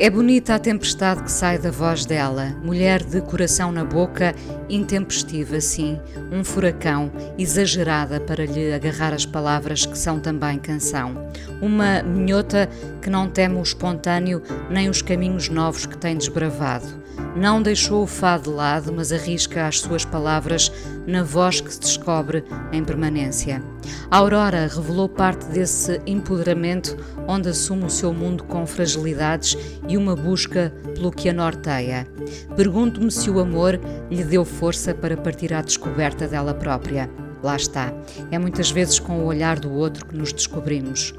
É bonita a tempestade que sai da voz dela, mulher de coração na boca, intempestiva, sim, um furacão, exagerada para lhe agarrar as palavras que são também canção. Uma minhota que não teme o espontâneo nem os caminhos novos que tem desbravado. Não deixou o fado de lado, mas arrisca as suas palavras na voz que se descobre em permanência. A Aurora revelou parte desse empoderamento onde assume o seu mundo com fragilidades e uma busca pelo que a norteia. Pergunto-me se o amor lhe deu força para partir à descoberta dela própria. Lá está. É muitas vezes com o olhar do outro que nos descobrimos.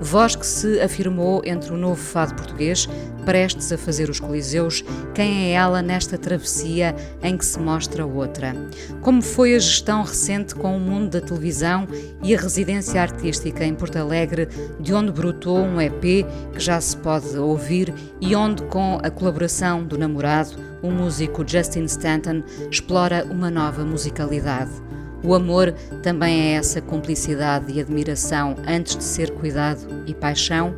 Voz que se afirmou entre o novo fado português, prestes a fazer os coliseus, quem é ela nesta travessia em que se mostra outra? Como foi a gestão recente com o mundo da televisão e a residência artística em Porto Alegre, de onde brotou um EP que já se pode ouvir e onde, com a colaboração do namorado, o músico Justin Stanton, explora uma nova musicalidade. O amor também é essa cumplicidade e admiração antes de ser cuidado e paixão.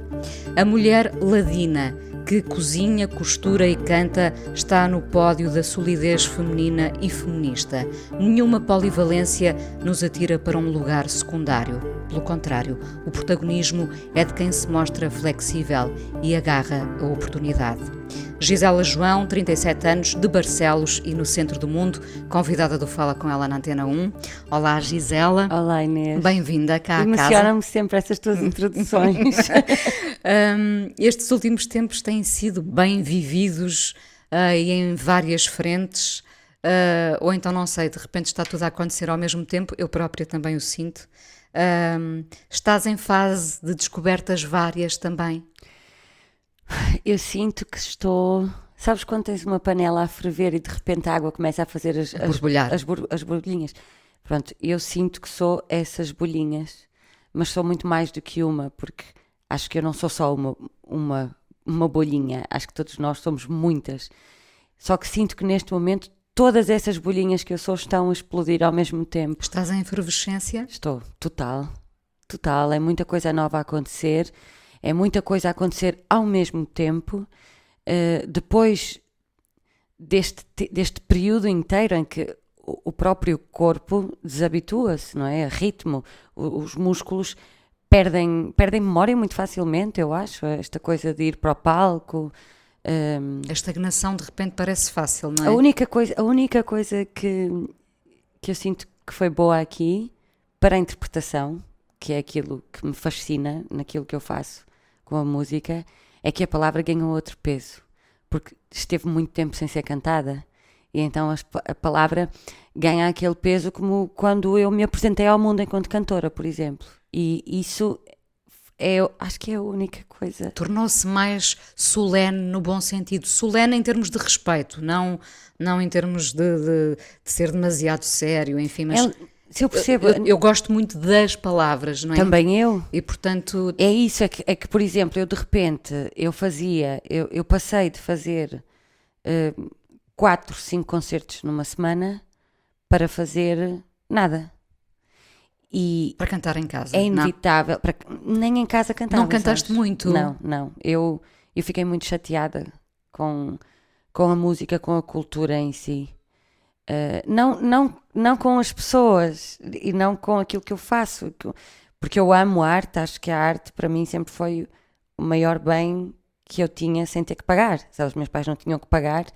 A mulher ladina, que cozinha, costura e canta, está no pódio da solidez feminina e feminista. Nenhuma polivalência nos atira para um lugar secundário. Pelo contrário, o protagonismo é de quem se mostra flexível e agarra a oportunidade. Gisela João, 37 anos, de Barcelos e no centro do mundo, convidada do Fala com ela na Antena 1. Olá, Gisela. Olá, Inês. Bem-vinda cá à casa. Emociona-me sempre essas tuas introduções. um, estes últimos tempos têm sido bem vividos uh, e em várias frentes. Uh, ou então, não sei, de repente está tudo a acontecer ao mesmo tempo, eu própria também o sinto. Um, estás em fase de descobertas várias também? Eu sinto que estou. Sabes quando tens uma panela a ferver e de repente a água começa a fazer as, as, as, as borbulhinhas? Pronto, eu sinto que sou essas bolinhas, mas sou muito mais do que uma, porque acho que eu não sou só uma, uma, uma bolhinha, acho que todos nós somos muitas. Só que sinto que neste momento todas essas bolhinhas que eu sou estão a explodir ao mesmo tempo. Estás em efervescência? Estou, total. Total, é muita coisa nova a acontecer é muita coisa a acontecer ao mesmo tempo. Uh, depois deste, deste período inteiro em que o, próprio corpo desabitua-se, não é? A ritmo, os músculos perdem, perdem memória muito facilmente, eu acho. Esta coisa de ir para o palco. Um, ehm, a estagnação de repente parece fácil, não é? A única coisa, a única coisa que, que eu sinto que foi boa aqui para a interpretação, que é aquilo que me fascina naquilo que eu faço, com a música é que a palavra ganhou outro peso, porque esteve muito tempo sem ser cantada. E então a, palavra ganha aquele peso como quando eu me apresentei ao mundo enquanto cantora, por exemplo. E isso é, acho que é a única coisa. Tornou-se mais solene no bom sentido. Solene em termos de respeito, não, não em termos de, de, de ser demasiado sério, enfim, mas. É se eu percebo. Eu, eu, gosto muito das palavras, não é? Também eu. E portanto. É isso, é que, é que por exemplo, eu de repente, eu fazia, eu, eu passei de fazer uh, quatro, cinco concertos numa semana para fazer nada. E para cantar em casa. É inevitável. Para, nem em casa cantava. Não cantaste sabes? muito? Não, não. Eu, eu fiquei muito chateada com, com a música, com a cultura em si. Uh, não, não, não com as pessoas e não com aquilo que eu faço, porque eu amo a arte, acho que a arte para mim sempre foi o maior bem que eu tinha sem ter que pagar. Os meus pais não tinham que pagar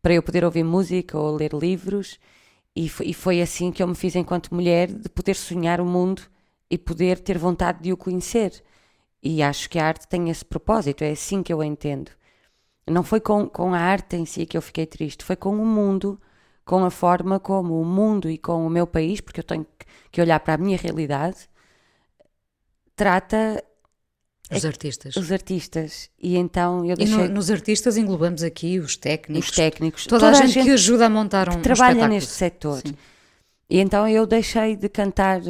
para eu poder ouvir música ou ler livros, e foi, e foi assim que eu me fiz enquanto mulher de poder sonhar o mundo e poder ter vontade de o conhecer. E acho que a arte tem esse propósito, é assim que eu a entendo. Não foi com, com a arte em si que eu fiquei triste, foi com o mundo com a forma como o mundo e com o meu país, porque eu tenho que olhar para a minha realidade, trata Os artistas. os artistas. E então eu E deixei no- nos artistas englobamos aqui os técnicos, os técnicos, toda, a gente, que ajuda a montar um, que um trabalha espetáculo. neste setor. Sim. E então eu deixei de cantar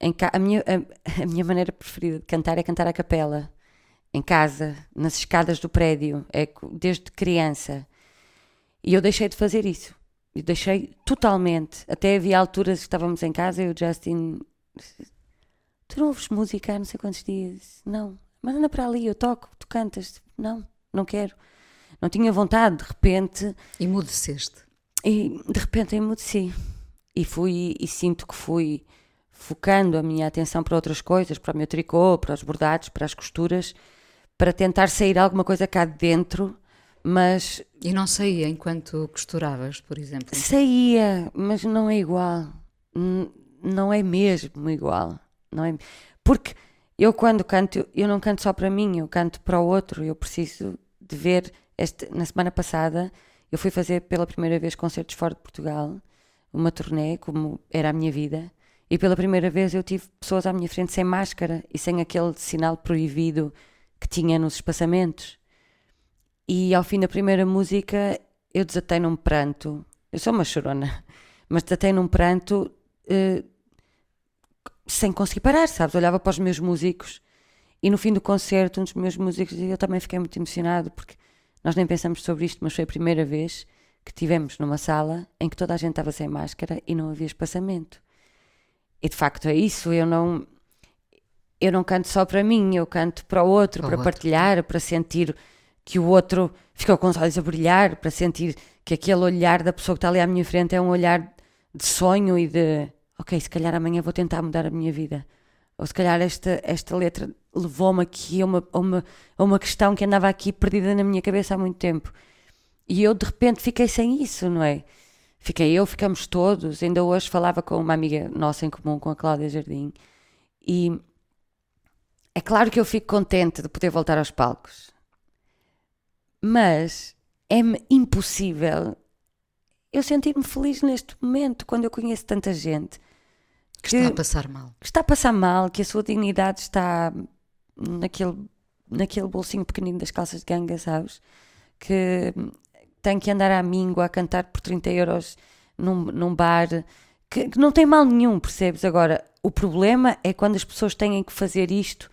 em ca... a, minha, a, a minha maneira preferida de cantar é cantar a capela, em casa, nas escadas do prédio, é desde criança. E eu deixei de fazer isso. Eu deixei totalmente. Até havia alturas que estávamos em casa e o Justin. Tu não ouves música há não sei quantos dias? Não. Mas anda para ali, eu toco, tu cantas. Não, não quero. Não tinha vontade, de repente. E mudeceste. E de repente emudeci. E fui, e sinto que fui focando a minha atenção para outras coisas, para o meu tricô, para os bordados, para as costuras, para tentar sair alguma coisa cá de dentro, mas E não saía enquanto costuravas, por exemplo. saía, mas não é igual. Não é mesmo igual. Não é... Porque eu quando canto, eu não canto só para mim, eu canto para o outro, eu preciso de ver. Este, na semana passada eu fui fazer pela primeira vez concertos fora de Portugal, uma turnê, como era a minha vida, e pela primeira vez eu tive pessoas à minha frente sem máscara e sem aquele sinal proibido que tinha nos espaçamentos. E ao fim da primeira música eu desatei num pranto. Eu sou uma chorona, mas desatei num pranto eh, sem conseguir parar, sabes? Olhava para os meus músicos e no fim do concerto, um dos meus músicos, eu também fiquei muito emocionado porque nós nem pensamos sobre isto, mas foi a primeira vez que tivemos numa sala em que toda a gente estava sem máscara e não havia espaçamento. E de facto é isso, eu não eu não canto só para mim, eu canto para o outro, Para para outro. partilhar, para sentir que o outro ficou com os olhos a brilhar, para sentir que aquele olhar da pessoa que está ali à minha frente é um olhar de sonho e de ok, se calhar amanhã vou tentar mudar a minha vida. Ou se calhar esta, esta letra levou-me aqui a uma, a, uma, a uma questão que andava aqui perdida na minha cabeça há muito tempo. E eu de repente fiquei sem isso, não é? Fiquei eu, ficamos todos. Ainda hoje falava com uma amiga nossa em comum, com a Cláudia Jardim, e é claro que eu fico contente de poder voltar aos palcos, mas é-me impossível eu sentir-me feliz neste momento quando eu conheço tanta gente Que está a passar mal. que está a passar mal, que a sua dignidade está naquele, naquele bolsinho pequenino das calças de ganga, sabes? Que tem que andar à míngua a cantar por 30 euros num, num bar, que, que não tem mal nenhum, percebes? Agora, o problema é quando as pessoas têm que fazer isto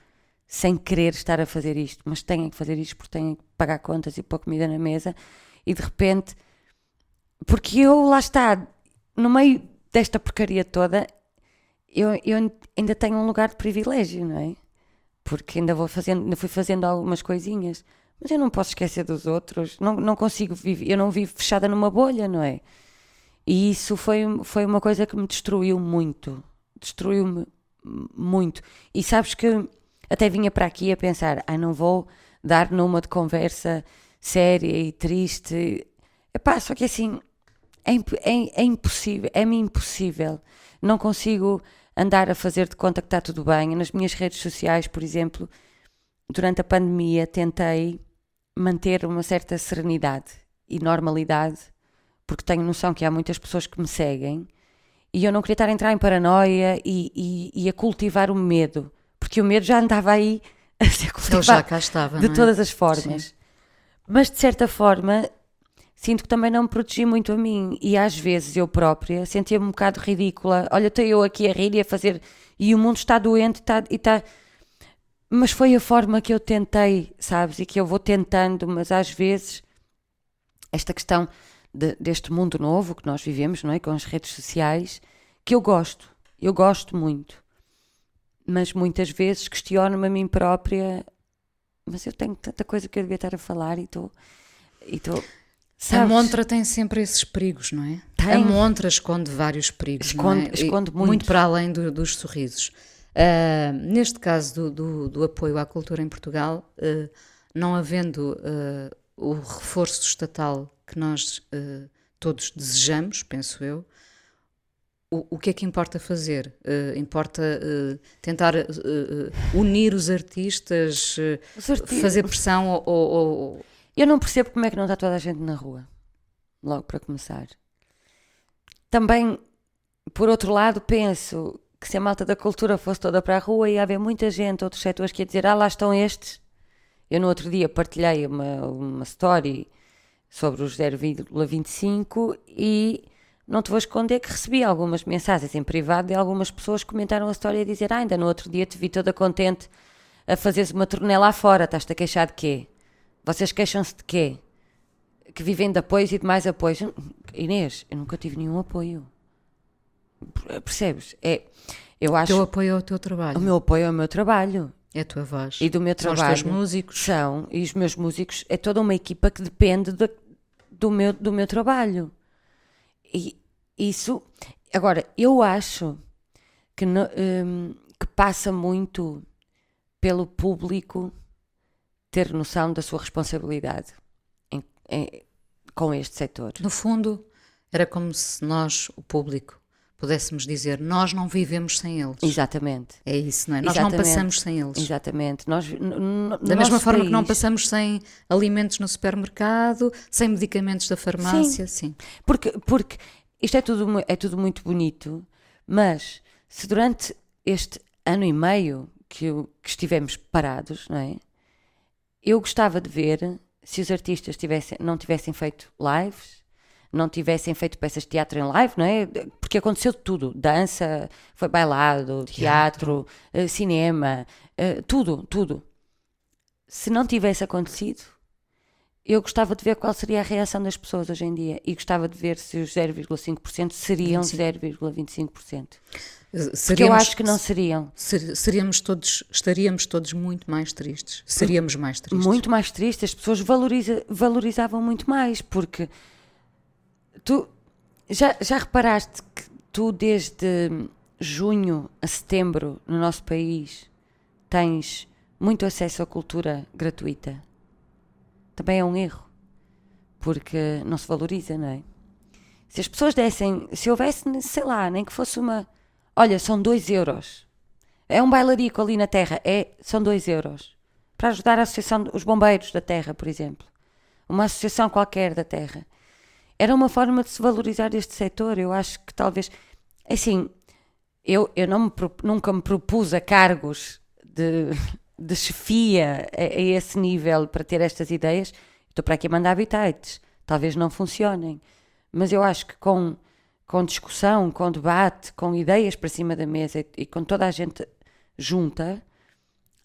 sem querer estar a fazer isto, mas têm que fazer isto porque têm que pagar contas e pôr comida na mesa e de repente, porque eu lá está, no meio desta porcaria toda, eu, eu ainda tenho um lugar de privilégio, não é? Porque ainda vou fazendo, ainda fui fazendo algumas coisinhas, mas eu não posso esquecer dos outros, não, não consigo viver, eu não vivo fechada numa bolha, não é? E isso foi, foi uma coisa que me destruiu muito, destruiu-me muito. E sabes que até vinha para aqui a pensar, ah, não vou dar numa de conversa séria e triste. Epá, só que assim, é, é, é impossível, é-me impossível. Não consigo andar a fazer de conta que está tudo bem. Nas minhas redes sociais, por exemplo, durante a pandemia, tentei manter uma certa serenidade e normalidade, porque tenho noção que há muitas pessoas que me seguem e eu não queria estar a entrar em paranoia e, e- e a cultivar o medo, porque o medo já andava aí a ser Ele cultivado já cá estava. de é? todas as formas. Mas de certa forma, sinto que também não me protegi muito a mim e às vezes eu própria sentia-me um bocado ridícula. Olha, estou eu aqui a rir e a fazer e o mundo está doente está, e está. Mas foi a forma que eu tentei, sabes? E que eu vou tentando, mas às vezes esta questão de- deste mundo novo que nós vivemos, não é? Com as redes sociais, que eu gosto, eu gosto muito. Mas muitas vezes questiono-me a mim própria mas eu tenho tanta coisa que eu devia estar a falar e estou. E estou A montra tem sempre esses perigos, não é? Tem. A montra esconde vários perigos. Esconde- é? Esconde muito. Muito para além do- dos sorrisos. Ah, neste caso do, do- do apoio à cultura em Portugal, ah, não havendo ah, o reforço estatal que nós todos desejamos, penso eu, o, o que é que importa fazer? Ah, importa ah, tentar ah, unir os artistas, Os arti- fazer pressão ou- ou- Eu não percebo como é que não está toda a gente na rua. Logo para começar. Também, por outro lado, penso que se a malta da cultura fosse toda para a rua, ia haver muita gente, outros setores que ia dizer: Ah, lá estão estes. Eu no outro dia partilhei uma, uma story sobre os 0,25 e não te vou esconder que recebi algumas mensagens em privado de algumas pessoas que comentaram a história e dizer: ah, ainda no outro dia te vi toda contente a fazeres uma turnê lá fora, estás-te a queixar de quê? Vocês queixam-se de quê? Que vivem de apoios e de mais apoios. Inês, eu nunca tive nenhum apoio. Percebes? É, eu acho. O teu apoio é o teu trabalho. O meu apoio é o meu trabalho. É a tua voz. E do meu São trabalho. os teus músicos. São, e os meus músicos, é toda uma equipa que depende do, do, meu, do meu trabalho. E isso. Agora, eu acho que, no- hum, que passa muito pelo público ter noção da sua responsabilidade em- em- com este setor. No fundo, era como se nós, o público, pudéssemos dizer: nós não vivemos sem eles. Exatamente. É isso, não é? Nós não Exatamente. passamos sem eles. Exatamente. Nós, Da mesma forma que não país- passamos sem alimentos no supermercado, sem medicamentos da farmácia, sim. Porque, porque isto é tudo, é tudo muito bonito, mas se durante este ano e meio que, que estivemos parados, não é? Eu gostava de ver se os artistas tivessem, não tivessem feito lives, não tivessem feito peças de teatro em live, não é? Porque aconteceu de tudo: dança, foi bailado, teatro, eh, cinema, eh, tudo, tudo. Se não tivesse acontecido, eu gostava de ver qual seria a reação das pessoas hoje em dia e gostava de ver se os 0,5% seriam 0,25%. Porque eu acho que não seriam. ser- seríamos todos, estaríamos todos muito mais tristes. Seríamos mais tristes. Muito mais tristes, as pessoas valoriza- valorizavam muito mais, porque tu já, já reparaste que tu desde junho a setembro no nosso país tens muito acesso à cultura gratuita. Também é um erro, porque não se valoriza, não é? Se as pessoas dessem, se houvesse, sei lá, nem que fosse uma. Olha, são 2 euros. É um bailarico ali na terra. É, são 2 euros. Para ajudar a Associação dos Bombeiros da Terra, por exemplo. Uma associação qualquer da Terra. Era uma forma de se valorizar este setor. Eu acho que talvez. Assim, eu, eu não me nunca me propus a cargos de, de chefia a, a esse nível para ter estas ideias. Estou para aqui a mandar habitats. Talvez não funcionem. Mas eu acho que com, com discussão, com debate, com ideias para cima da mesa e, e com toda a gente junta,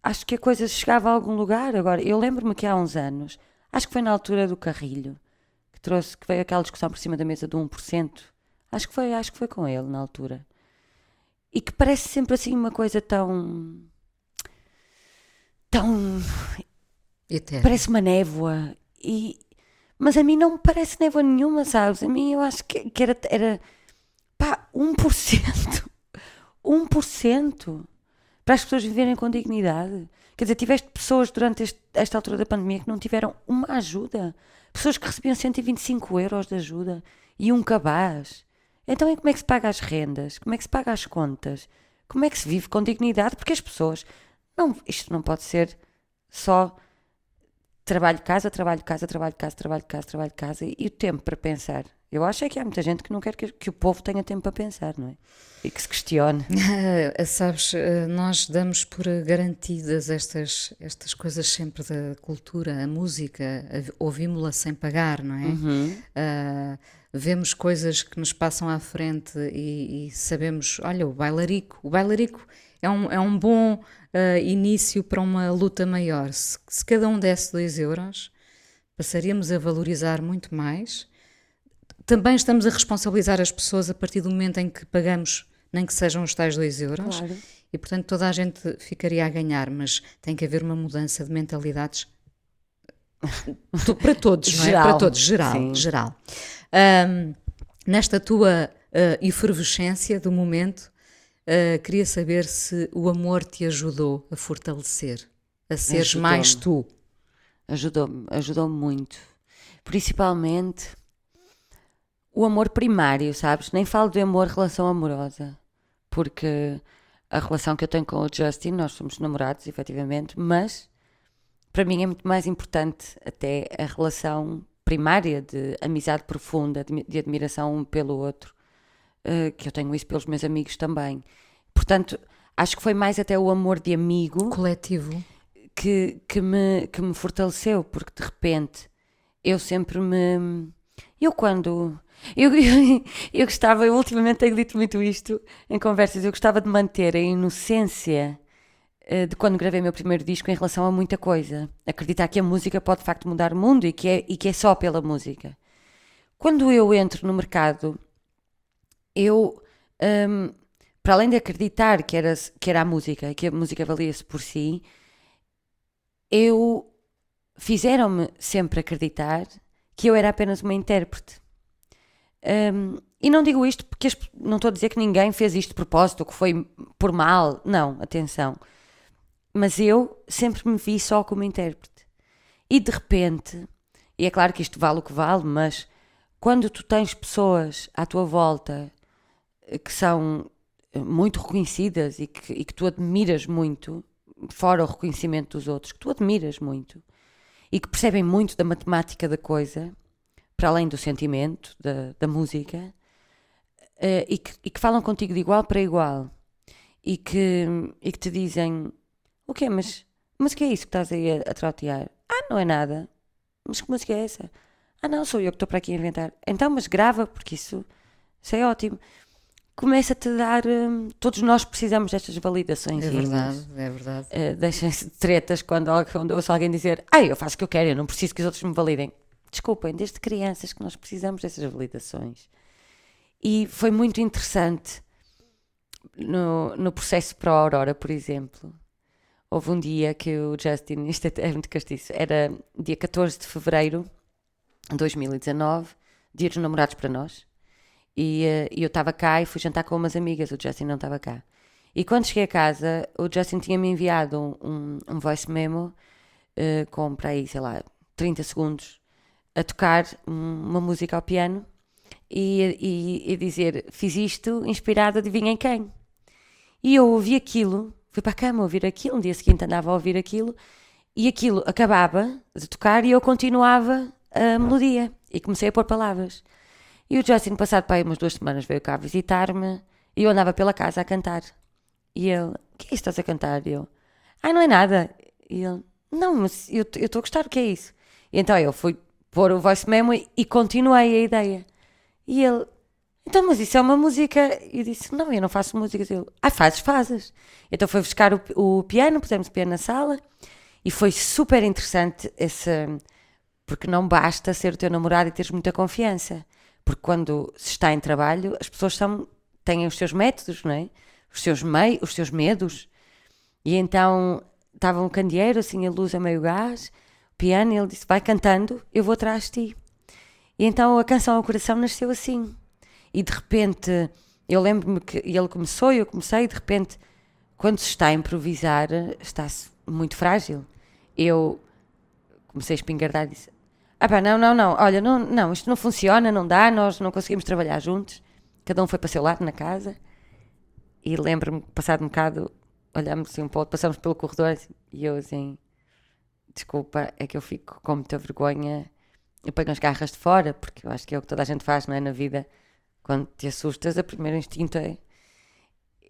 acho que a coisa chegava a algum lugar. Agora, eu lembro-me que há uns anos, acho que foi na altura do Carrilho, que trouxe, que veio aquela discussão por cima da mesa do 1%. Acho que foi, acho que foi com ele na altura. E que parece sempre assim uma coisa tão. tão. Eterno. parece uma névoa. E, mas a mim não me parece névoa nenhuma, sabes? A mim eu acho que, que era, era. pá, 1%. 1%. Para as pessoas viverem com dignidade. Quer dizer, tiveste pessoas durante este- esta altura da pandemia que não tiveram uma ajuda. Pessoas que recebiam 125 euros de ajuda e um cabaz. Então, e como é que se paga as rendas? Como é que se paga as contas? Como é que se vive com dignidade? Porque as pessoas. Não, isto não pode ser só trabalho, casa, trabalho, casa, trabalho, casa, trabalho, casa, trabalho, casa e o tempo para pensar. Eu acho é que há muita gente que não quer que, que o povo tenha tempo para pensar, não é? E que se questione. Ah, sabes, ah, nós damos por garantidas estas, estas coisas sempre da cultura, a música, ouvimos-la sem pagar, não é? Uhum. Ah, vemos coisas que nos passam à frente e, e sabemos, olha, o bailarico, o bailarico é um, é um bom ah, início para uma luta maior. Se, se cada um desse dois euros, passaríamos a valorizar muito mais. Também estamos a responsabilizar as pessoas a partir do momento em que pagamos, nem que sejam os tais dois euros. Claro. E portanto toda a gente ficaria a ganhar, mas tem que haver uma mudança de mentalidades para todos, não é? Geral, Para todos, geral, sim. geral. Ahm, nesta tua ah, efervescência do momento, ah, queria saber se o amor te ajudou a fortalecer, a seres mais tu. Ajudou-me, ajudou-me muito. Principalmente o amor primário, sabes? Nem falo de amor, relação amorosa, porque a relação que eu tenho com o Justin, nós somos namorados, efetivamente, mas para mim é muito mais importante até a relação primária de amizade profunda, de, admiração um pelo outro, eh, que eu tenho isso pelos meus amigos também. portanto, acho que foi mais até o amor de amigo Coletivo. que, que, me, que me fortaleceu, porque de repente eu sempre me. Eu quando. Eu, eu, eu gostava, eu ultimamente tenho dito muito isto em conversas, eu gostava de manter a inocência eh, de quando gravei meu primeiro disco em relação a muita coisa. Acreditar que a música pode de facto mudar o mundo e que é, e que é só pela música. Quando eu entro no mercado, eu, hum, para além de acreditar que era, que era a música, que a música valia-se por si, eu fizeram-me sempre acreditar que eu era apenas uma intérprete. Um, e não digo isto porque não estou a dizer que ninguém fez isto de propósito que foi por mal. Não, atenção. Mas eu sempre me vi só como intérprete. E de repente, e é claro que isto vale o que vale, mas quando tu tens pessoas à tua volta eh, que são eh, muito reconhecidas e que, e que tu admiras muito, fora o reconhecimento dos outros, que tu admiras muito e que percebem muito da matemática da coisa, para além do sentimento, da, da música, uh, e, que, e, que, falam contigo de igual para igual e que, e que te dizem: O quê? Mas, mas que é isso que estás aí a, a trotear? Ah, não é nada. Mas que música é essa? Ah, não, sou eu que estou para aqui a inventar. Então, mas grava, porque isso, isso é ótimo. Começa-te a dar. Hum, todos nós precisamos destas validações. É verdade, é verdade. Uh, Deixem-se tretas quando, quando ouço alguém dizer: Ah, eu faço o que eu quero, eu não preciso que os outros me validem. Desculpem, desde crianças que nós precisamos dessas validações. E foi muito interessante no, no processo para a Aurora, por exemplo. Houve um dia que o Justin, isto é, é muito castiço, era dia 14 de fevereiro 2019, dia dos namorados para nós. E, uh, eu estava cá e fui jantar com umas amigas, o Justin não estava cá. E quando cheguei a casa, o Justin tinha-me enviado um, um, voice memo uh, com, para aí, sei lá, 30 segundos, a tocar uma música ao piano e, e, e dizer: Fiz isto inspirado, adivinhem quem? E eu ouvi aquilo, fui para a cama ouvir aquilo, no dia seguinte andava a ouvir aquilo, e aquilo acabava de tocar e eu continuava a melodia e comecei a pôr palavras. E o Justin, passado para aí umas duas semanas, veio cá visitar-me e eu andava pela casa a cantar. E ele, o que é isso que estás a cantar? E eu, ah, não é nada. E ele, não, mas eu estou a gostar, o que é isso? E então eu fui pôr o voice memo e, continuei a ideia. E ele, então, mas isso é uma música. E eu disse, não, eu não faço música Ele, ah, fazes, fazes. Então foi buscar o, o piano, pusemos o piano na sala e foi super interessante esse porque não basta ser o teu namorado e teres muita confiança. Porque quando se está em trabalho, as pessoas são, têm os seus métodos, não é? Os seus, mei, os seus medos. E então estava um candeeiro, assim, a luz a meio gás, piano, ele disse: Vai cantando, eu vou atrás de ti. E então a canção ao coração nasceu assim. E de repente, eu lembro-me que ele começou e eu comecei, e de repente, quando se está a improvisar, está-se muito frágil. Eu comecei a espingardar e disse: ah pá, não, não, não, olha, não, não, isto não funciona, não dá, nós não conseguimos trabalhar juntos. Cada um foi para o seu lado na casa. E lembro-me, passado um bocado, olhámos assim um pouco, passamos pelo corredor e eu assim, desculpa, é que eu fico com muita vergonha. Eu ponho as garras de fora, porque eu acho que é o que toda a gente faz, não é? Na vida, quando te assustas, o primeiro instinto é.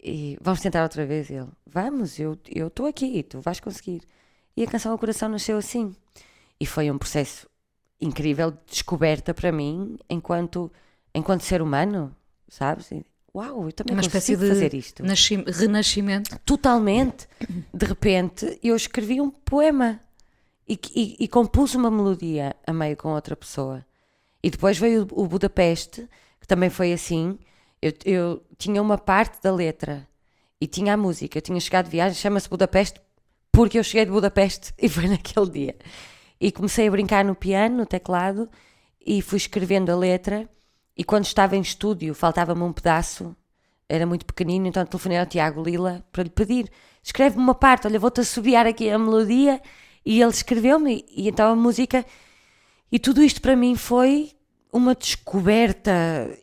E vamos tentar outra vez. Ele, vamos, eu estou aqui, tu vais conseguir. E a canção ao coração nasceu assim. E foi um processo incrível descoberta para mim enquanto, enquanto ser humano, sabes? Uau, eu também Uma de fazer isto. renascimento. Totalmente. De repente, eu escrevi um poema e, e, e, compus uma melodia a meio com outra pessoa. E depois veio o Budapeste, que também foi assim. Eu, eu tinha uma parte da letra e tinha a música. Eu tinha chegado de viagem, chama-se Budapeste, porque eu cheguei de Budapeste e foi naquele dia. E comecei a brincar no piano, no teclado, e fui escrevendo a letra. E quando estava em estúdio, faltava-me um pedaço, era muito pequenino, então telefonei ao Tiago Lila para lhe pedir: escreve-me uma parte, olha, vou-te assobiar aqui a melodia. E ele escreveu-me, e então a música. E tudo isto para mim foi uma descoberta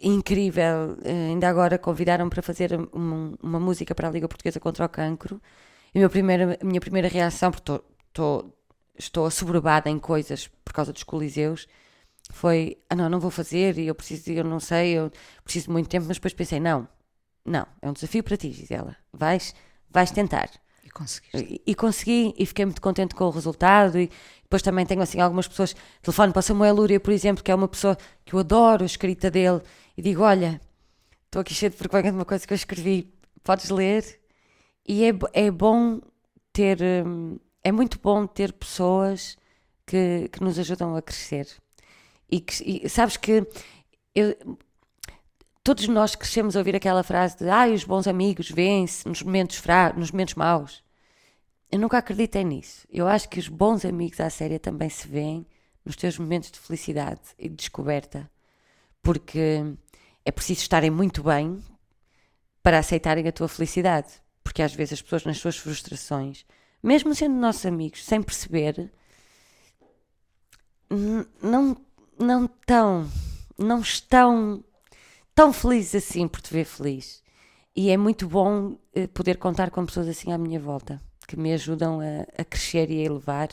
incrível. Uh, ainda agora convidaram-me para fazer uma, uma, música para a Liga Portuguesa contra o Cancro. E a minha minha primeira reação, porque estou estou assoberbada em coisas por causa dos coliseus, foi, ah não, não vou fazer, e eu preciso, eu não sei, eu preciso de muito tempo, mas depois pensei, não, não, é um desafio para ti, Gisela. Vais, vais tentar. Conseguiste. E, e consegui e fiquei muito contente com o resultado. E depois também tenho assim algumas pessoas. Telefone para Samuel Lúria, por exemplo, que é uma pessoa que eu adoro a escrita dele. E digo: Olha, estou aqui cheio de vergonha de uma coisa que eu escrevi, podes ler? E é, é bom ter. hum, É muito bom ter pessoas que, que nos ajudam a crescer. E, que, e sabes que eu- todos nós crescemos a ouvir aquela frase de ai, os bons amigos vêm-se nos momentos fracos, nos momentos maus. Eu nunca acreditei nisso. Eu acho que os bons amigos à séria também se veem nos teus momentos de felicidade e de descoberta. Porque é preciso estarem muito bem para aceitarem a tua felicidade. Porque às vezes as pessoas, nas suas frustrações, mesmo sendo nossos amigos, sem perceber, não, não estão, não estão tão felizes assim por te ver feliz. E é muito bom eh, poder contar com pessoas assim à minha volta, que me ajudam a, a crescer e a elevar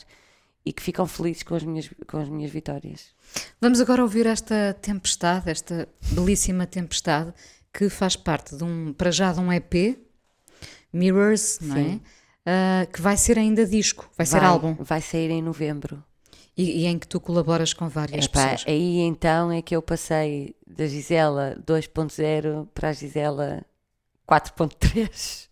e que ficam felizes com as minhas, com as minhas vitórias. Vamos agora ouvir esta tempestade, esta belíssima tempestade, que faz parte de um, para já de um EP, Mirrors, não é? Sim. Ah, que vai ser ainda disco, vai, ser Vai- álbum. Vai sair em novembro. E, e em que tu colaboras com várias Epá, pessoas. aí então é que eu passei da Gisela 2.0 para a Gisela 4.3.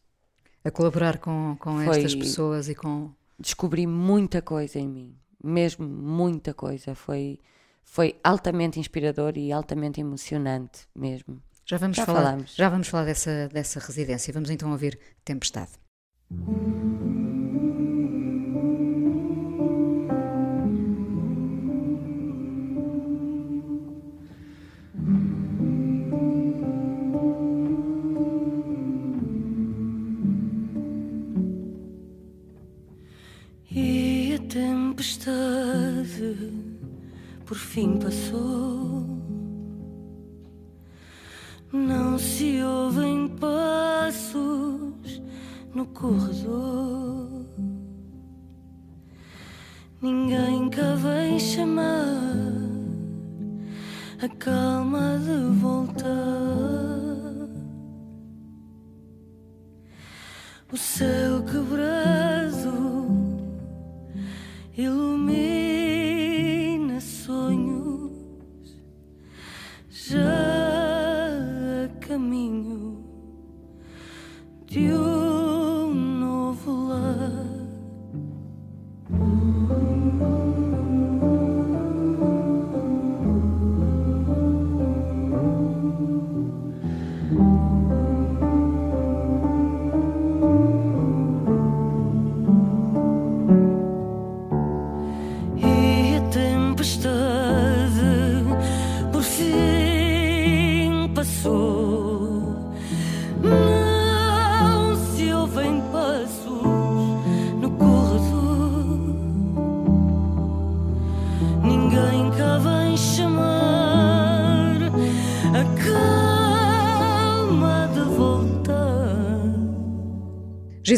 A colaborar com, com Foi- estas pessoas e com. Descobri muita coisa em mim, mesmo muita coisa. Foi, foi altamente inspirador e altamente emocionante mesmo. Já vamos Já falar, falámos. já vamos falar dessa, dessa residência. Vamos então ouvir Tempestade. Tempestade por fim passou. Não se ouvem passos no corredor. Ninguém cá vem chamar a calma de volta. O céu quebrado ilumina sonhos. Já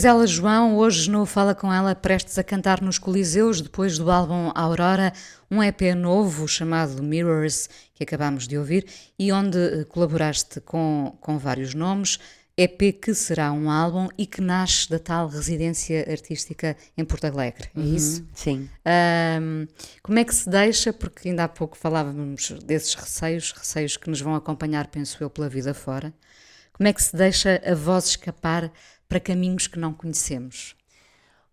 Gisela João, hoje no Fala Com Ela, prestes a cantar nos Coliseus, depois do álbum Aurora, um EP novo chamado Mirrors, que acabámos de ouvir, e onde eh, colaboraste com, com vários nomes, EP que será um álbum e que nasce da tal residência artística em Porto Alegre, é isso? Sim. Ahm, como é que se deixa, porque ainda há pouco falávamos desses receios, receios que nos vão acompanhar, penso eu, pela vida fora, como é que se deixa a voz escapar para caminhos que não conhecemos?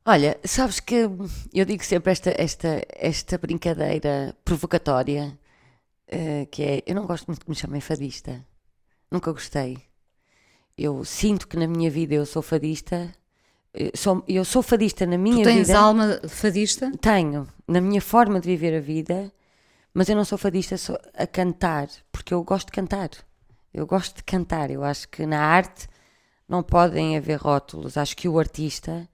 Olha, sabes que eu digo sempre esta, esta, esta brincadeira provocatória, eh, que é, eu não gosto muito que me chamem fadista, nunca gostei. Eu sinto que na minha vida eu sou fadista, eh, sou, eu sou fadista na minha Tu tens vida. alma fadista? Tenho, na minha forma de viver a vida, mas eu não sou fadista só a cantar, porque eu gosto de cantar. Eu gosto de cantar. Eu acho que na arte não podem haver rótulos. Acho que o artista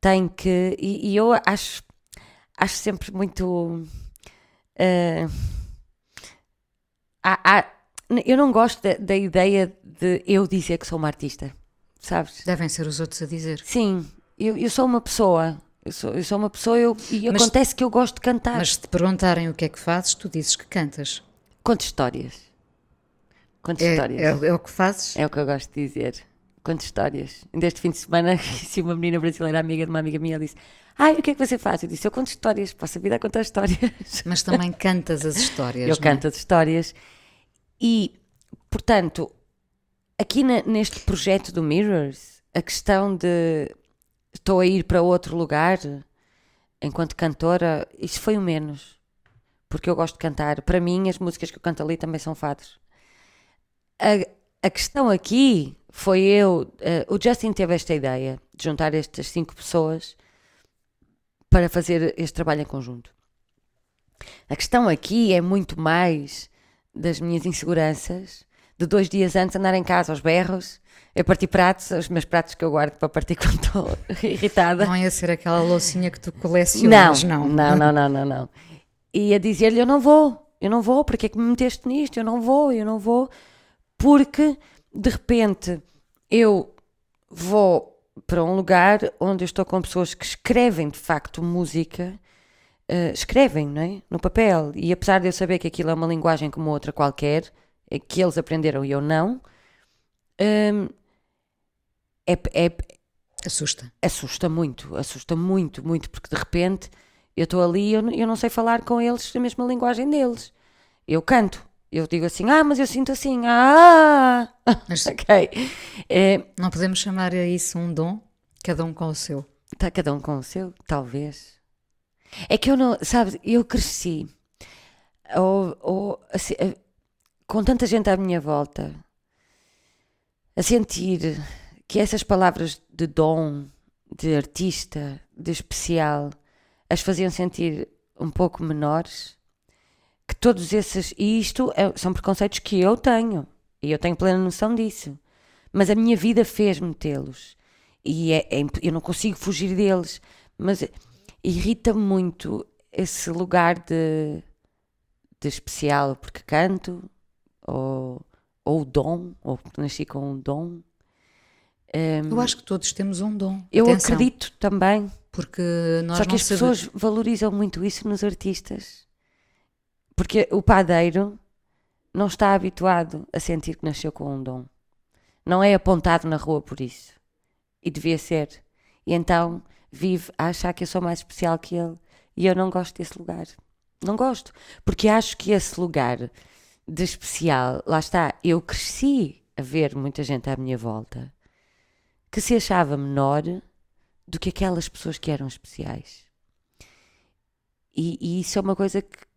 tem que. E, e eu acho, acho sempre muito. eh, há- há- eu não gosto da, da ideia de eu dizer que sou uma artista, sabes? Devem ser os outros a dizer. Sim, eu, eu sou uma pessoa. Eu sou, eu sou uma pessoa eu, e Mas- acontece que eu gosto de cantar. Mas se te perguntarem o que é que fazes, tu dizes que cantas. Conto histórias. Conto É, histórias. é, é o que fazes? É o que eu gosto de dizer. Conto histórias. Deste fim de semana, se uma menina brasileira, amiga de uma amiga minha, disse: Ai, o que é que você faz? Eu disse: Eu conto histórias, passo a vida a contar histórias. Mas também cantas as histórias. Eu é? canto as histórias. E, portanto, aqui na- neste projeto do Mirrors, a questão de estou a ir para outro lugar enquanto cantora, isso foi o menos. Porque eu gosto de cantar. Para mim, as músicas que eu canto ali também são fados. A, a questão aqui foi eu. eh, o Justin teve esta ideia de juntar estas cinco pessoas para fazer este trabalho em conjunto. A questão aqui é muito mais das minhas inseguranças, de dois dias antes andar em casa aos berros, a partir pratos, os meus pratos que eu guardo para partir quando estou irritada. Não ia ser aquela loucinha que tu colecionas, não. não, não, não, não, não. E a dizer-lhe: Eu não vou, eu não vou, porque é que me meteste nisto? Eu não vou, eu não vou, porque de repente eu vou para um lugar onde eu estou com pessoas que escrevem de facto música, eh, escrevem, não é? No papel, e apesar de eu saber que aquilo é uma linguagem como outra qualquer, eh, que eles aprenderam e eu não, hum, é, é, Assusta. assusta muito, assusta muito, muito, porque de repente eu estou ali e eu, eu não sei falar com eles a mesma linguagem deles. Eu canto, eu digo assim, ah, mas eu sinto assim, ah, Mas ok. É, não podemos chamar a isso um dom? Cada um com o seu. Está cada um com o seu, talvez. É que eu não, sabes, eu cresci ou, ou, assim, eh, com tanta gente à minha volta a sentir que essas palavras de dom, de artista, de especial, as faziam sentir um pouco menores. Que todos esses. E isto é- são preconceitos que eu tenho. E eu tenho plena noção disso. Mas a minha vida fez-me tê-los. E é, é eu não consigo fugir deles. Mas irrita-me muito esse lugar de, de especial, porque canto, ou, ou dom, ou nasci com um dom. Hum, Eu acho que todos temos um dom. eu Atenção, acredito também. Porque nós Só que as sabemos- pessoas valorizam muito isso nos artistas. Porque o padeiro não está habituado a sentir que nasceu com um dom. Não é apontado na rua por isso. E devia ser. E então vive a achar que eu sou mais especial que ele. E eu não gosto desse lugar. Não gosto. Porque acho que esse lugar de especial, lá está, eu cresci a ver muita gente à minha volta que se achava menor do que aquelas pessoas que eram especiais. E, e isso é uma coisa que,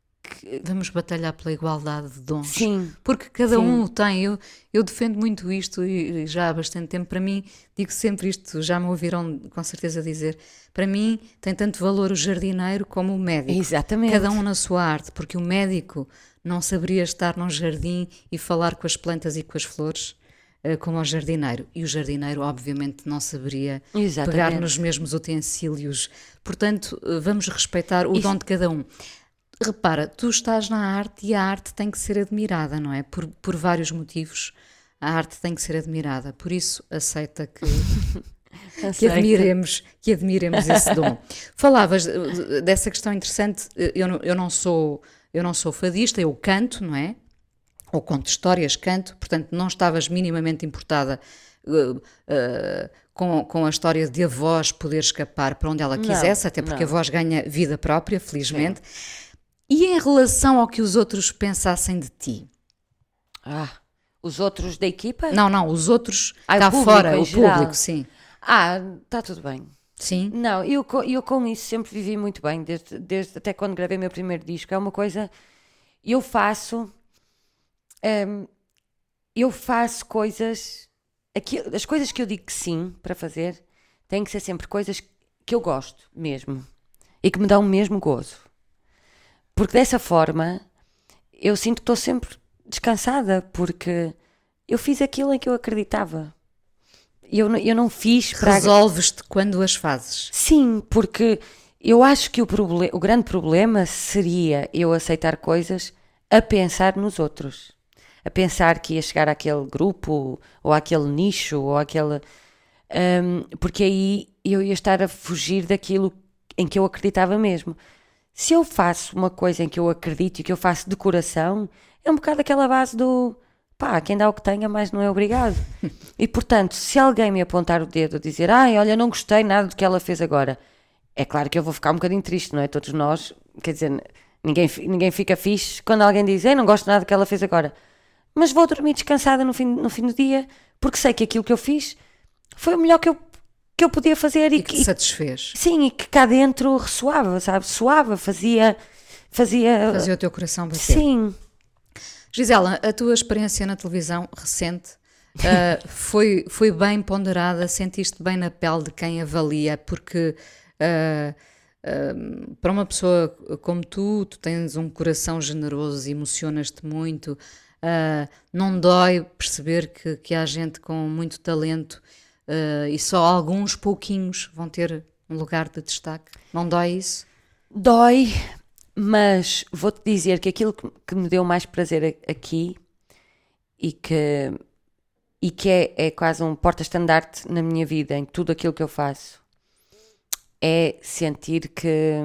Vamos batalhar pela igualdade de dons. sim, Porque cada Sim. um o tem. Eu, eu defendo muito isto e já há bastante tempo. Para mim, digo sempre isto, já me ouviram com certeza dizer. Para mim, tem tanto valor o jardineiro como o médico. exatamente. Cada um na sua arte, porque o médico não saberia estar num jardim e falar com as plantas e com as flores eh, como o jardineiro. E o jardineiro, obviamente, não saberia Exatamente. pegar nos mesmos utensílios. Portanto, eh, vamos respeitar o Isso- dom de cada um. Repara, tu estás na arte e a arte tem que ser admirada, não é? Por, por vários motivos. A arte tem que ser admirada. Por isso, aceita que, que admiremos, que admiremos esse dom. Falavas dessa questão interessante. Eu não, eu não sou eu não sou fadista, eu canto, não é? Ou conto histórias, canto. Portanto, não estavas minimamente importada eh, eh, com, com a história de a voz poder escapar para onde ela Não, quisesse, até porque não. a voz ganha vida própria, felizmente. E em relação ao que os outros pensassem de ti? Ah, os outros da equipa? Não, não, os outros Ah, cá fora, o geral. público, sim. Ah, está tudo bem. Sim. Não, eu, eu com isso sempre vivi muito bem, desde, desde até quando gravei meu primeiro disco. É uma coisa. Eu faço. hum, eu faço coisas. aqui- as coisas que eu digo que sim para fazer têm que ser sempre coisas que eu gosto mesmo e que me dão o mesmo gozo. Porque dessa forma eu sinto que estou sempre descansada, porque eu fiz aquilo em que eu acreditava. Eu, eu não fiz para Resolves-te quando as fazes. Sim, porque eu acho que o, o grande problema seria eu aceitar coisas a pensar nos outros. A pensar que ia chegar àquele grupo, ou àquele nicho, ou àquele. hum, porque aí eu ia estar a fugir daquilo em que eu acreditava mesmo. Se eu faço uma coisa em que eu acredito e que eu faço de coração, é um bocado aquela base do pá, quem dá o que tenha, mais não é obrigado. e portanto, se alguém me apontar o dedo, dizer, ai, olha, não gostei nada do que ela fez agora, é claro que eu vou ficar um bocadinho triste, não é? Todos nós, quer dizer, ninguém, ninguém fica fixe quando alguém diz, ei, não gosto nada do que ela fez agora. Mas vou dormir descansada no fim, no fim do dia, porque sei que aquilo que eu fiz foi o melhor que eu, que eu podia fazer e, E que que- te satisfez. sim, e que cá dentro ressoava, sabe? Soava, fazia, fazia, Fazia o teu coração bater. sim, Gisela, a tua experiência na televisão recente ah, foi, foi bem ponderada? Sentiste bem na pele de quem avalia? Porque ah, ah, para uma pessoa como tu, tu tens um coração generoso, emocionas-te muito, não dói perceber que, que há gente com muito talento ah, e só alguns pouquinhos vão ter um lugar de destaque? Não dói isso? Dói, mas vou-te dizer que aquilo que, que me deu mais prazer aqui e que, e que é, é quase um porta-estandarte na minha vida, em tudo aquilo que eu faço, é sentir que,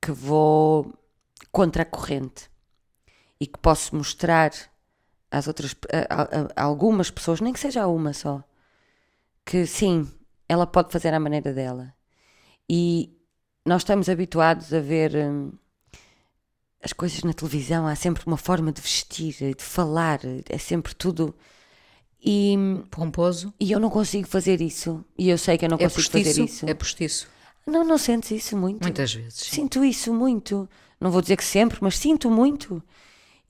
que vou contra a corrente e que posso mostrar às outras, a, a- a algumas pessoas, nem que seja uma só, que sim, ela pode fazer à maneira dela. E nós estamos habituados a ver hum, as coisas na televisão, há sempre uma forma de vestir, de falar, é sempre tudo. E, Pomposo? e eu não consigo fazer isso. E eu sei que eu não É consigo fazer postiço? isso. É postiço. Não, não sentes isso muito? Muitas vezes. sim. Sinto isso muito. Não vou dizer que sempre, mas sinto muito.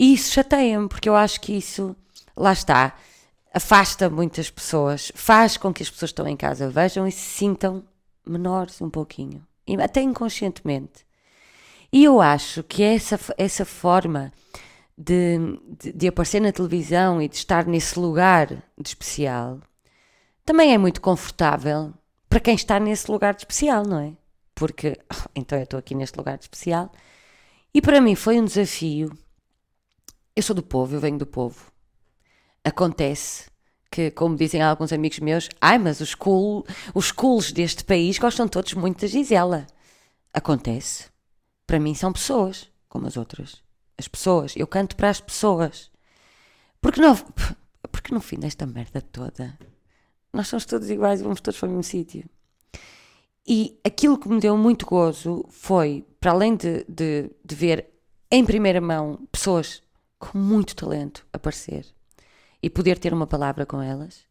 E isso chateia-me, porque eu acho que isso, lá está, afasta muitas pessoas, faz com que as pessoas que estão em casa vejam e se sintam menores um pouquinho, até inconscientemente. E eu acho que essa, essa forma de, de, de aparecer na televisão e de estar nesse lugar de especial também é muito confortável para quem está nesse lugar de especial, não é? Porque então eu estou aqui neste lugar de especial e para mim foi um desafio. Eu sou do povo, eu venho do povo. Acontece que, como dizem alguns amigos meus, ai, mas os, cool, os cools deste país gostam todos muito da Gisela. Acontece. Para mim são pessoas, como as outras. As pessoas. Eu canto para as pessoas. Porque, não, porque no fim desta merda toda, nós somos todos iguais e vamos todos para o mesmo sítio. E aquilo que me deu muito gozo foi, para além de, de, de ver em primeira mão pessoas com muito talento aparecer e poder ter uma palavra com elas,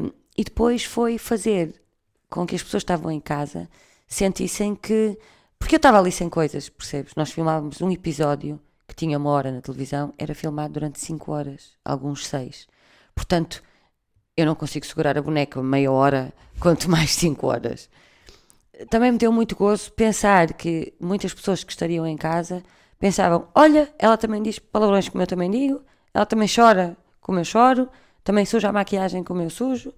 um, e depois foi fazer com que as pessoas que estavam em casa sentissem que. Porque eu estava ali sem coisas, percebes? Nós filmávamos um episódio que tinha uma hora na televisão, era filmado durante cinco horas, alguns seis. Portanto, eu não consigo segurar a boneca meia hora, quanto mais cinco horas. Também me deu muito gozo pensar que muitas pessoas que estariam em casa pensavam: olha, ela também diz palavrões como eu também digo, ela também chora como eu choro, também suja a maquiagem como eu sujo,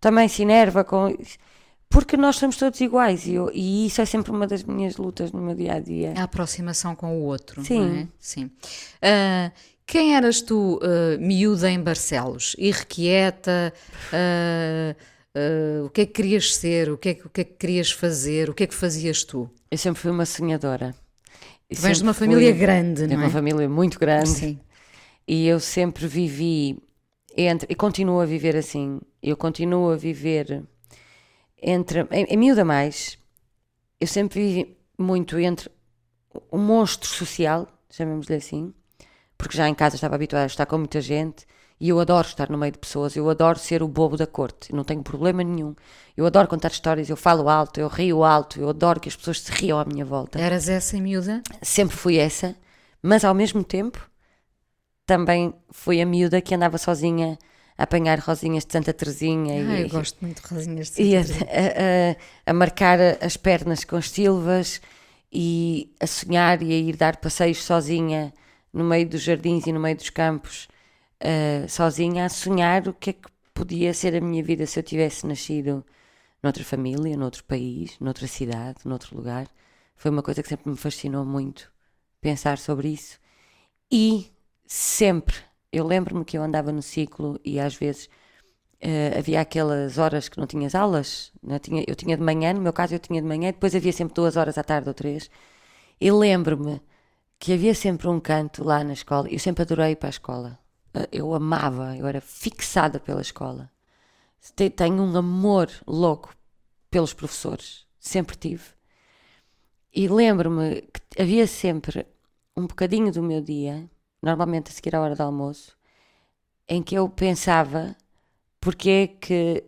também se enerva com. Porque nós somos todos iguais e, eu- e isso é sempre uma das minhas lutas no meu dia a dia. A aproximação com o outro, Sim. não é? Sim. Ah, quem eras tu, ah, miúda em Barcelos? Irrequieta? ah, o que é que querias ser? O que é que, o que é que querias fazer? O que é que fazias tu? Eu sempre fui uma sonhadora. Tu vens de uma família fui- grande, de não uma é? família muito grande. Sim. E eu sempre vivi entre, e continuo a viver assim. Eu continuo a viver entre, em, em miúda mais, eu sempre vivi muito entre um monstro social, chamemos-lhe assim, porque já em casa estava habituada a estar com muita gente e eu adoro estar no meio de pessoas, eu adoro ser o bobo da corte, não tenho problema nenhum. Eu adoro contar histórias, eu falo alto, eu rio alto, eu adoro que as pessoas se riam à minha volta Eras essa miúda? sempre fui essa, mas ao mesmo tempo também fui a miúda que andava sozinha a apanhar rosinhas de Santa Teresinha Ah, e, eu gosto muito de rosinhas de e a, Santa a- a- a marcar as pernas com as silvas e a sonhar e a ir dar passeios sozinha no meio dos jardins e no meio dos campos, eh, sozinha a sonhar o que é que podia ser a minha vida se eu tivesse nascido noutra família, noutro país, noutra cidade, noutro lugar. Foi uma coisa que sempre me fascinou muito pensar sobre isso. E sempre, eu lembro-me que eu andava no ciclo e às vezes eh, havia aquelas horas que não tinhas aulas, não tinha, eu tinha de manhã, no meu caso eu tinha de manhã, depois havia sempre duas horas à tarde ou três. E lembro-me que havia sempre um canto lá na escola. Eu sempre adorei ir para a escola. Eu amava, eu era fixada pela escola. Te- Tenho um amor louco pelos professores. Sempre tive. E lembro-me que havia sempre um bocadinho do meu dia, normalmente a seguir à hora do almoço, em que eu pensava porque é que